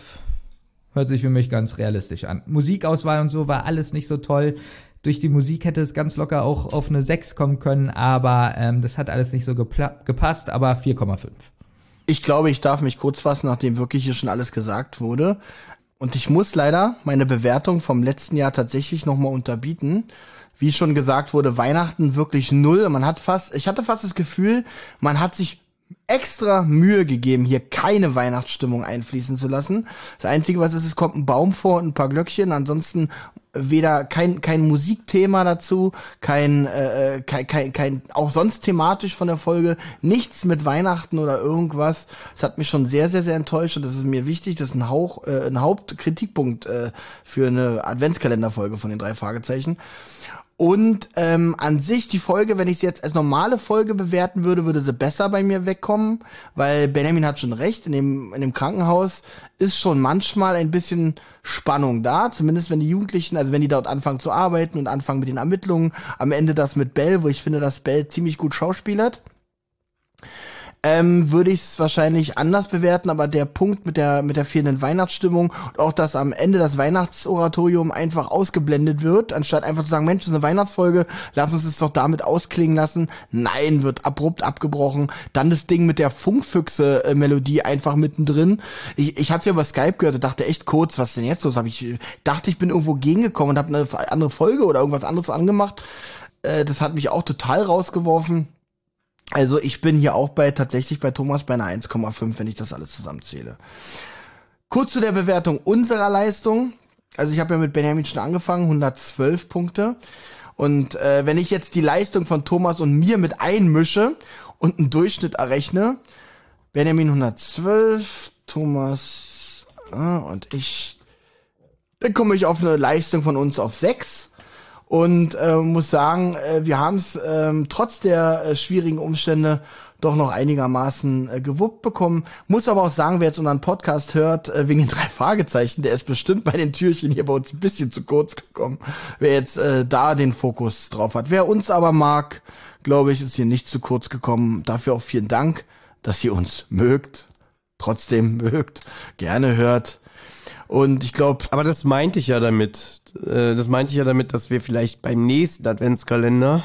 hört sich für mich ganz realistisch an. Musikauswahl und so war alles nicht so toll. Durch die Musik hätte es ganz locker auch auf eine 6 kommen können, aber ähm, das hat alles nicht so gepasst, aber 4,5. Ich glaube, ich darf mich kurz fassen, nachdem wirklich hier schon alles gesagt wurde. Und ich muss leider meine Bewertung vom letzten Jahr tatsächlich nochmal unterbieten. Wie schon gesagt wurde, Weihnachten wirklich null. Man hat fast, ich hatte fast das Gefühl, man hat sich extra Mühe gegeben, hier keine Weihnachtsstimmung einfließen zu lassen. Das Einzige, was ist, es kommt ein Baum vor und ein paar Glöckchen. Ansonsten weder kein kein Musikthema dazu, kein äh, kein, kein kein auch sonst thematisch von der Folge nichts mit Weihnachten oder irgendwas. Das hat mich schon sehr sehr sehr enttäuscht und das ist mir wichtig. Das ist ein Hauch äh, ein Hauptkritikpunkt äh, für eine Adventskalenderfolge von den drei Fragezeichen. Und ähm, an sich die Folge, wenn ich sie jetzt als normale Folge bewerten würde, würde sie besser bei mir wegkommen, weil Benjamin hat schon recht, in dem, in dem Krankenhaus ist schon manchmal ein bisschen Spannung da, zumindest wenn die Jugendlichen, also wenn die dort anfangen zu arbeiten und anfangen mit den Ermittlungen, am Ende das mit Bell, wo ich finde, dass Bell ziemlich gut schauspielert ähm, würde ich es wahrscheinlich anders bewerten, aber der Punkt mit der mit der fehlenden Weihnachtsstimmung und auch, dass am Ende das Weihnachtsoratorium einfach ausgeblendet wird, anstatt einfach zu sagen, Mensch, das ist eine Weihnachtsfolge, lass uns es doch damit ausklingen lassen. Nein, wird abrupt abgebrochen. Dann das Ding mit der Funkfüchse-Melodie einfach mittendrin. Ich, ich hatte ja über Skype gehört und dachte echt kurz, was denn jetzt los? Hab ich dachte, ich bin irgendwo gegengekommen und habe eine andere Folge oder irgendwas anderes angemacht. Äh, das hat mich auch total rausgeworfen. Also ich bin hier auch bei tatsächlich bei Thomas bei einer 1,5, wenn ich das alles zusammenzähle. Kurz zu der Bewertung unserer Leistung. Also ich habe ja mit Benjamin schon angefangen, 112 Punkte. Und äh, wenn ich jetzt die Leistung von Thomas und mir mit einmische und einen Durchschnitt errechne, Benjamin 112, Thomas äh, und ich, dann komme ich auf eine Leistung von uns auf 6 und äh, muss sagen, äh, wir haben es ähm, trotz der äh, schwierigen Umstände doch noch einigermaßen äh, gewuppt bekommen. Muss aber auch sagen, wer jetzt unseren Podcast hört, äh, wegen den drei Fragezeichen, der ist bestimmt bei den Türchen hier bei uns ein bisschen zu kurz gekommen, wer jetzt äh, da den Fokus drauf hat. Wer uns aber mag, glaube ich, ist hier nicht zu kurz gekommen. Dafür auch vielen Dank, dass ihr uns mögt, trotzdem mögt, gerne hört. Und ich glaube. Aber das meinte ich ja damit. Äh, das meinte ich ja damit, dass wir vielleicht beim nächsten Adventskalender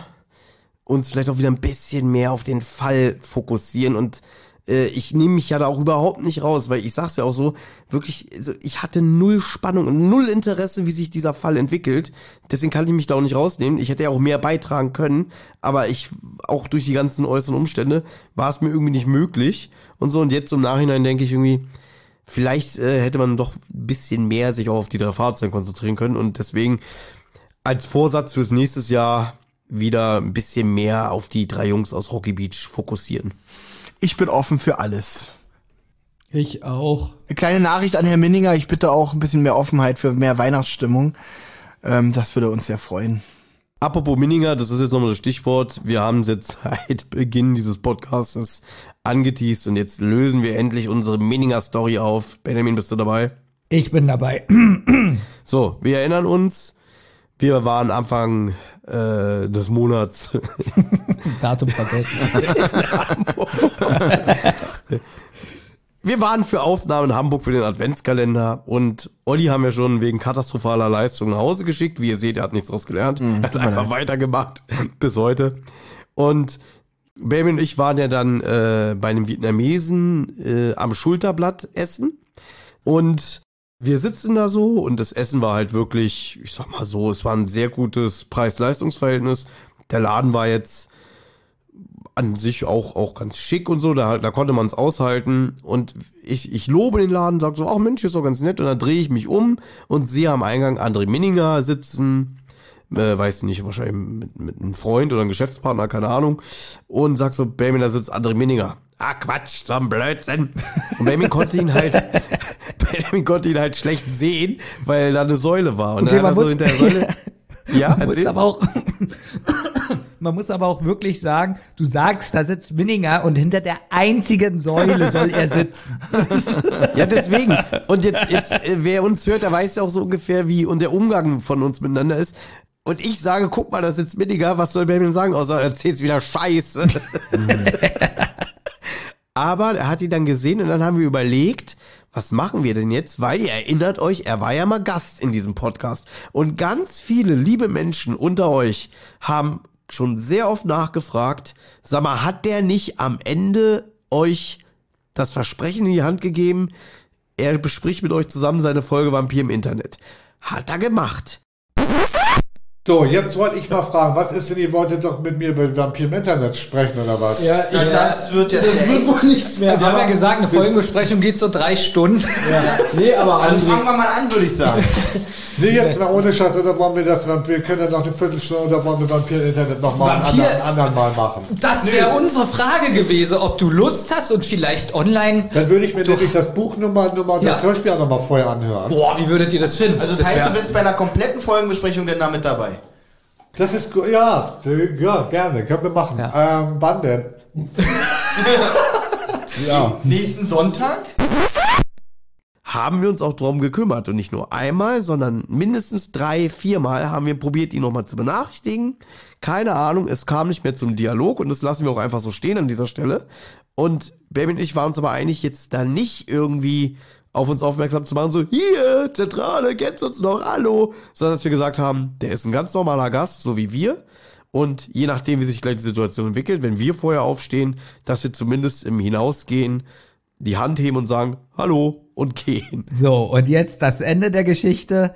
uns vielleicht auch wieder ein bisschen mehr auf den Fall fokussieren und äh, ich nehme mich ja da auch überhaupt nicht raus, weil ich sag's ja auch so, wirklich, also ich hatte null Spannung und null Interesse, wie sich dieser Fall entwickelt. Deswegen kann ich mich da auch nicht rausnehmen. Ich hätte ja auch mehr beitragen können, aber ich, auch durch die ganzen äußeren Umstände, war es mir irgendwie nicht möglich. Und so, und jetzt im Nachhinein denke ich irgendwie, vielleicht äh, hätte man doch ein bisschen mehr sich auch auf die drei Fahrzeuge konzentrieren können und deswegen als Vorsatz fürs nächste Jahr wieder ein bisschen mehr auf die drei Jungs aus Rocky Beach fokussieren. Ich bin offen für alles. Ich auch. Eine kleine Nachricht an Herrn Minninger. Ich bitte auch ein bisschen mehr Offenheit für mehr Weihnachtsstimmung. Ähm, das würde uns sehr freuen. Apropos Minninger, das ist jetzt nochmal das Stichwort. Wir haben es jetzt *laughs* seit Beginn dieses Podcasts angeteased und jetzt lösen wir endlich unsere Minninger-Story auf. Benjamin, bist du dabei? Ich bin dabei. *clears throat* So, wir erinnern uns, wir waren Anfang äh, des Monats *laughs* Datum vergessen. *laughs* Wir waren für Aufnahmen in Hamburg für den Adventskalender und Olli haben wir schon wegen katastrophaler Leistung nach Hause geschickt. Wie ihr seht, er hat nichts draus gelernt. er hat einfach weitergemacht *laughs* bis heute. Und Baby und ich waren ja dann äh, bei einem Vietnamesen äh, am Schulterblatt essen. Und wir sitzen da so und das Essen war halt wirklich, ich sag mal so, es war ein sehr gutes Preis-Leistungs-Verhältnis. Der Laden war jetzt an sich auch, auch ganz schick und so, da, da konnte man es aushalten. Und ich, ich lobe den Laden, sag so, ach Mensch, ist doch ganz nett. Und dann drehe ich mich um und sehe am Eingang André Minninger sitzen, äh, weiß nicht, wahrscheinlich mit, mit einem Freund oder einem Geschäftspartner, keine Ahnung. Und sag so, Baby, da sitzt André Minninger. Ah, Quatsch, so ein Blödsinn. Und Benjamin konnte ihn halt, *laughs* Benjamin konnte ihn halt schlecht sehen, weil da eine Säule war. Und Okay, dann hat er so hinter der Säule, *laughs* ja, Man muss aber auch, *coughs* man muss aber auch wirklich sagen, du sagst, da sitzt Minninger und hinter der einzigen Säule soll er sitzen. *laughs* Ja, deswegen. Und jetzt, jetzt, äh, wer uns hört, der weiß ja auch so ungefähr, wie und der Umgang von uns miteinander ist. Und ich sage, guck mal, das ist Minninger, was soll Benjamin sagen, außer er erzählt's wieder Scheiße. *laughs* Aber er hat ihn dann gesehen und dann haben wir überlegt, was machen wir denn jetzt? Weil ihr erinnert euch, er war ja mal Gast in diesem Podcast. Und ganz viele liebe Menschen unter euch haben schon sehr oft nachgefragt, sag mal, hat der nicht am Ende euch das Versprechen in die Hand gegeben, er bespricht mit euch zusammen seine Folge Vampir im Internet. Hat er gemacht. So, jetzt wollte ich mal fragen, was ist denn, ihr wolltet doch mit mir über Vampir im Internet sprechen oder was? Ja, ich, das wird jetzt das wird wohl nichts mehr. Wir haben ja gesagt, eine Folgenbesprechung geht so drei Stunden. Ja. Nee, aber Also fangen wir mal an, würde ich sagen. *laughs* Nee, jetzt mal ohne Scheiß, oder wollen wir das, wir können ja noch eine Viertelstunde, oder wollen wir Vampir im Internet noch mal einen Vampir- anderen, anderen Mal machen? Das wäre unsere Frage gewesen, ob du Lust hast und vielleicht online. Dann würde ich mir nämlich das Buch Nummer, Nummer und das Ja. Hörspiel auch noch mal vorher anhören. Boah, wie würdet ihr das finden? Also das, heißt, wär- du bist bei einer kompletten Folgenbesprechung denn da mit dabei. Das ist gut, ja, ja, gerne, können wir machen. Ja. Ähm, wann denn? *laughs* Nächsten Sonntag? haben wir uns auch drum gekümmert. Und nicht nur einmal, sondern mindestens drei, viermal haben wir probiert, ihn nochmal zu benachrichtigen. Keine Ahnung, es kam nicht mehr zum Dialog und das lassen wir auch einfach so stehen an dieser Stelle. Und Baby und ich waren uns aber einig, jetzt da nicht irgendwie auf uns aufmerksam zu machen, so, hier, Zentrale, kennst uns noch, hallo, sondern dass wir gesagt haben, der ist ein ganz normaler Gast, so wie wir. Und je nachdem, wie sich gleich die Situation entwickelt, wenn wir vorher aufstehen, dass wir zumindest im Hinausgehen die Hand heben und sagen, hallo und gehen. So, und jetzt das Ende der Geschichte.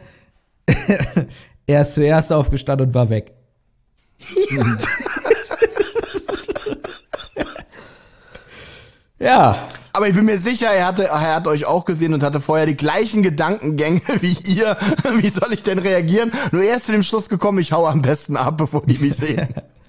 *laughs* er ist zuerst aufgestanden und war weg. *laughs* ja. Aber ich bin mir sicher, er hatte, er hat euch auch gesehen und hatte vorher die gleichen Gedankengänge *laughs* wie ihr. Wie soll ich denn reagieren? Nur er ist zu dem Schluss gekommen, ich hau am besten ab, bevor die mich sehen. *laughs*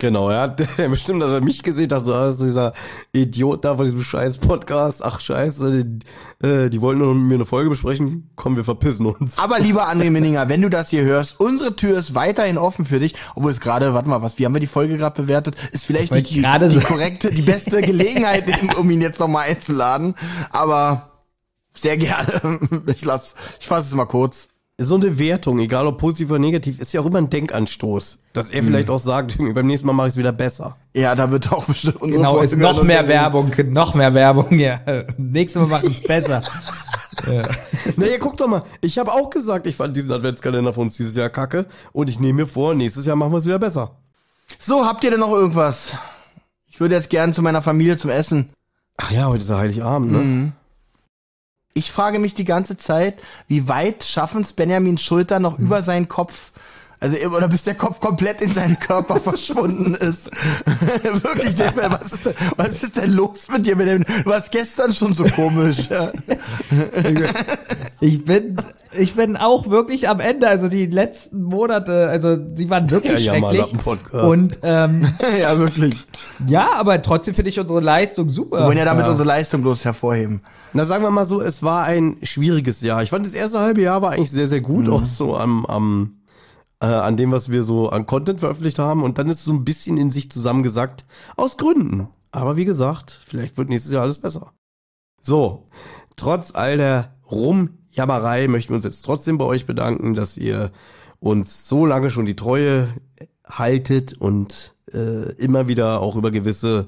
Genau, ja. *laughs* Der bestimmt hat er mich gesehen, dachte so, ah, so dieser Idiot da von diesem scheiß Podcast. Ach scheiße, die, äh, die wollten nur mit mir eine Folge besprechen. Komm, wir verpissen uns. Aber lieber André Minninger, wenn du das hier hörst, unsere Tür ist weiterhin offen für dich. Obwohl es gerade, warte mal, was, wie haben wir die Folge gerade bewertet? Ist vielleicht nicht die, gerade die sagen. korrekte, die beste Gelegenheit, *laughs* um ihn jetzt nochmal einzuladen. Aber sehr gerne. Ich lass, ich fasse es mal kurz. So eine Wertung, egal ob positiv oder negativ, ist ja auch immer ein Denkanstoß. Dass er vielleicht auch sagt, beim nächsten Mal mache ich es wieder besser. Ja, da wird auch bestimmt unsere Genau, ist Folge noch mehr Werbung, noch mehr Werbung, ja. *laughs* Nächstes Mal machen es besser. *laughs* Naja, guck doch mal. Ich habe auch gesagt, ich fand diesen Adventskalender von uns dieses Jahr kacke. Und ich nehme mir vor, nächstes Jahr machen wir es wieder besser. So, habt ihr denn noch irgendwas? Ich würde jetzt gern zu meiner Familie zum Essen. Ach ja, heute ist ja Heiligabend, ne? Ich frage mich die ganze Zeit, wie weit schaffen es Benjamins Schulter noch über seinen Kopf? Also, oder bis der Kopf komplett in seinen Körper *laughs* verschwunden ist. *laughs* Wirklich, denk mal, was ist, denn, was ist denn los mit dir? Benjamin? Du warst gestern schon so komisch. Ja. *laughs* Ich bin, ich bin auch wirklich am Ende, also die letzten Monate, also sie waren wirklich Ja, schrecklich. Jammerlappen-Podcast. Und ähm, *laughs* ja, wirklich. ja, aber trotzdem finde ich unsere Leistung super. Wir wollen ja damit unsere Leistung bloß hervorheben. Na, sagen wir mal so, es war ein schwieriges Jahr. Ich fand, das erste halbe Jahr war eigentlich sehr, sehr gut, auch so am, am äh, an dem, was wir so an Content veröffentlicht haben. Und dann ist es so ein bisschen in sich zusammengesackt, aus Gründen. Aber wie gesagt, vielleicht wird nächstes Jahr alles besser. So, trotz all der Rumjammerei möchten wir uns jetzt trotzdem bei euch bedanken, dass ihr uns so lange schon die Treue haltet und äh, immer wieder auch über gewisse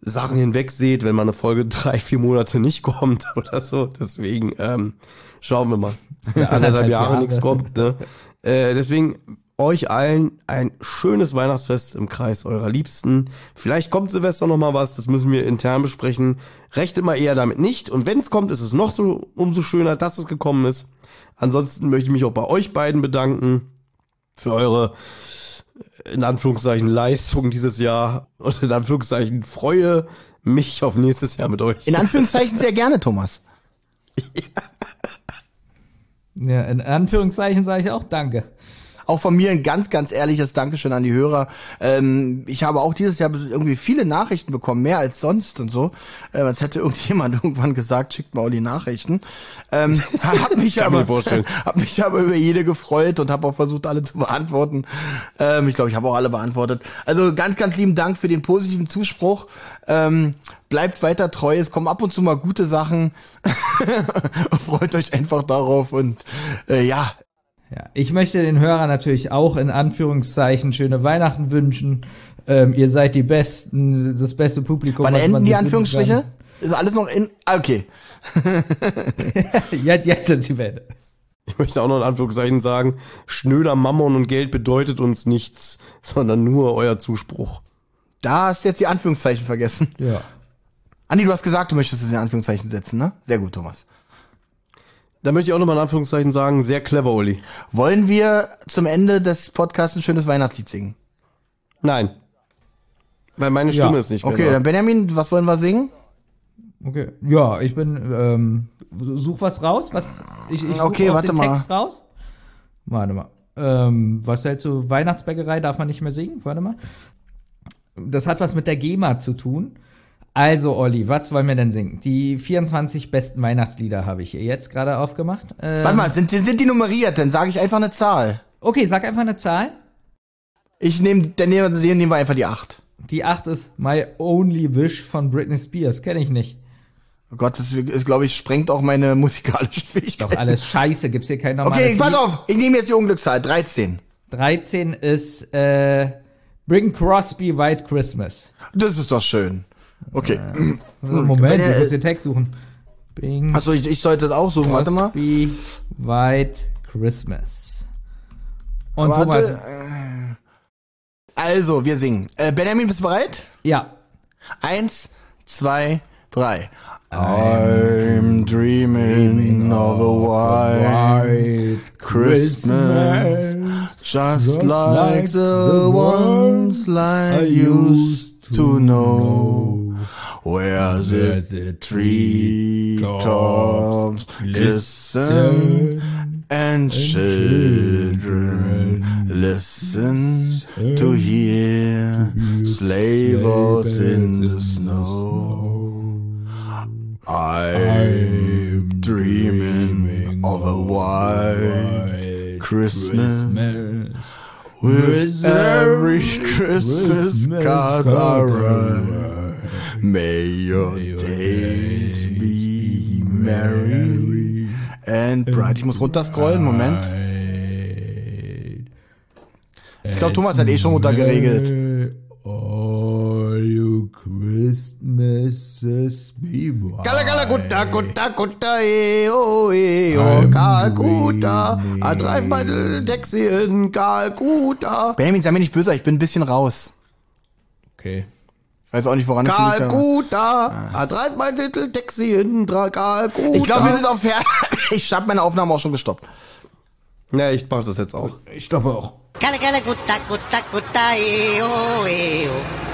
Sachen hinwegseht, wenn mal eine Folge *laughs* drei, vier Monate nicht kommt *laughs* oder so. Deswegen ähm, schauen wir mal. *laughs* Ja, anderthalb Jahre. nichts kommt. Ne? Äh, deswegen euch allen ein schönes Weihnachtsfest im Kreis eurer Liebsten. Vielleicht kommt Silvester noch mal was, das müssen wir intern besprechen. Rechnet mal eher damit nicht. Und wenn es kommt, ist es noch so umso schöner, dass es gekommen ist. Ansonsten möchte ich mich auch bei euch beiden bedanken für eure in Anführungszeichen Leistung dieses Jahr und in Anführungszeichen freue mich auf nächstes Jahr mit euch. In Anführungszeichen sehr gerne, Thomas. *laughs* Ja, in Anführungszeichen sage ich auch Danke. Auch von mir ein ganz, ganz ehrliches Dankeschön an die Hörer. Ähm, ich habe auch dieses Jahr irgendwie viele Nachrichten bekommen, mehr als sonst und so. Äh, als hätte irgendjemand *laughs* irgendwann gesagt, schickt mal die Nachrichten. Ähm, *laughs* hab mich aber, *laughs* hab mich aber über jede gefreut und habe auch versucht, alle zu beantworten. Ähm, ich glaube, ich habe auch alle beantwortet. Also ganz, ganz lieben Dank für den positiven Zuspruch. Ähm, bleibt weiter treu. Es kommen ab und zu mal gute Sachen. Freut euch einfach darauf und äh, ja, Ja, ich möchte den Hörern natürlich auch in Anführungszeichen schöne Weihnachten wünschen. Ähm, ihr seid die Besten, das beste Publikum. Wann was man enden die Anführungsstriche? Ist alles noch in. ah, Okay. *laughs* Jetzt, jetzt sind sie weg. Ich möchte auch noch in Anführungszeichen sagen, schnöder Mammon und Geld bedeutet uns nichts, sondern nur euer Zuspruch. Da hast du jetzt die Anführungszeichen vergessen. Ja. Andi, du hast gesagt, du möchtest es in Anführungszeichen setzen, ne? Sehr gut, Thomas. Da möchte ich auch nochmal in Anführungszeichen sagen, sehr clever, Uli. Wollen wir zum Ende des Podcasts ein schönes Weihnachtslied singen? Nein. Weil meine Ja. Stimme ist nicht mehr Okay, da. dann Benjamin, was wollen wir singen? Okay. Ja, ich bin, ähm, such was raus, was, ich, ich such Okay, warte den mal. Text raus. Warte mal. Ähm, was hältst du, Weihnachtsbäckerei darf man nicht mehr singen? Warte mal. Das hat was mit der GEMA zu tun. Also, Olli, was wollen wir denn singen? Die 24 besten Weihnachtslieder habe ich hier jetzt gerade aufgemacht. Ähm, Warte mal, sind, die- sind die nummeriert? Dann sage ich einfach eine Zahl. Okay, sag einfach eine Zahl. Ich nehme, dann nehmen, wir- nehmen wir einfach die 8. Die 8 ist My Only Wish von Britney Spears. Kenne ich nicht. Oh Gott, das, glaube ich, sprengt auch meine musikalische Fähigkeit. Doch alles scheiße. Gibt's hier kein normales Okay, pass Lied? auf, ich nehme jetzt die Unglückszahl, 13. 13 ist äh, Bring Crosby White Christmas. Das ist doch schön. Okay. *clears throat* Moment, Wenn ich muss den Text suchen. Bing Achso, ich, ich sollte das auch suchen, warte mal. White Christmas. Und Warte, Thomas, äh, Also, wir singen. Äh, Benjamin, bist du bereit? ja. Eins, zwei, drei. I'm dreaming of a white Christmas, just like the ones I used to know, where the tree tops glisten and children listen to hear sleigh bells in the snow. I'm dreaming of a white Christmas with every Christmas card I write. May your days be merry and bright. Ich muss runterscrollen, Moment. Ich glaube, Thomas hat eh schon runtergeregelt. All you Christmases be bright. Gala gala gutta gutta gutta e o e o Kalkutta. Drive my little taxi in Kalkutta. Benjamin, sei mir nicht böse, ich bin ein bisschen raus. Okay. Ich weiß auch nicht, woran es liegt. aber- Kalkutta. A drive my little taxi in Kalkutta. Ich glaube, wir sind auf Fer *laughs* Ich habe meine Aufnahme auch schon gestoppt. Ja, ich mach das jetzt auch. Ich stoppe auch. Gala gutta gutta gutta e o e o.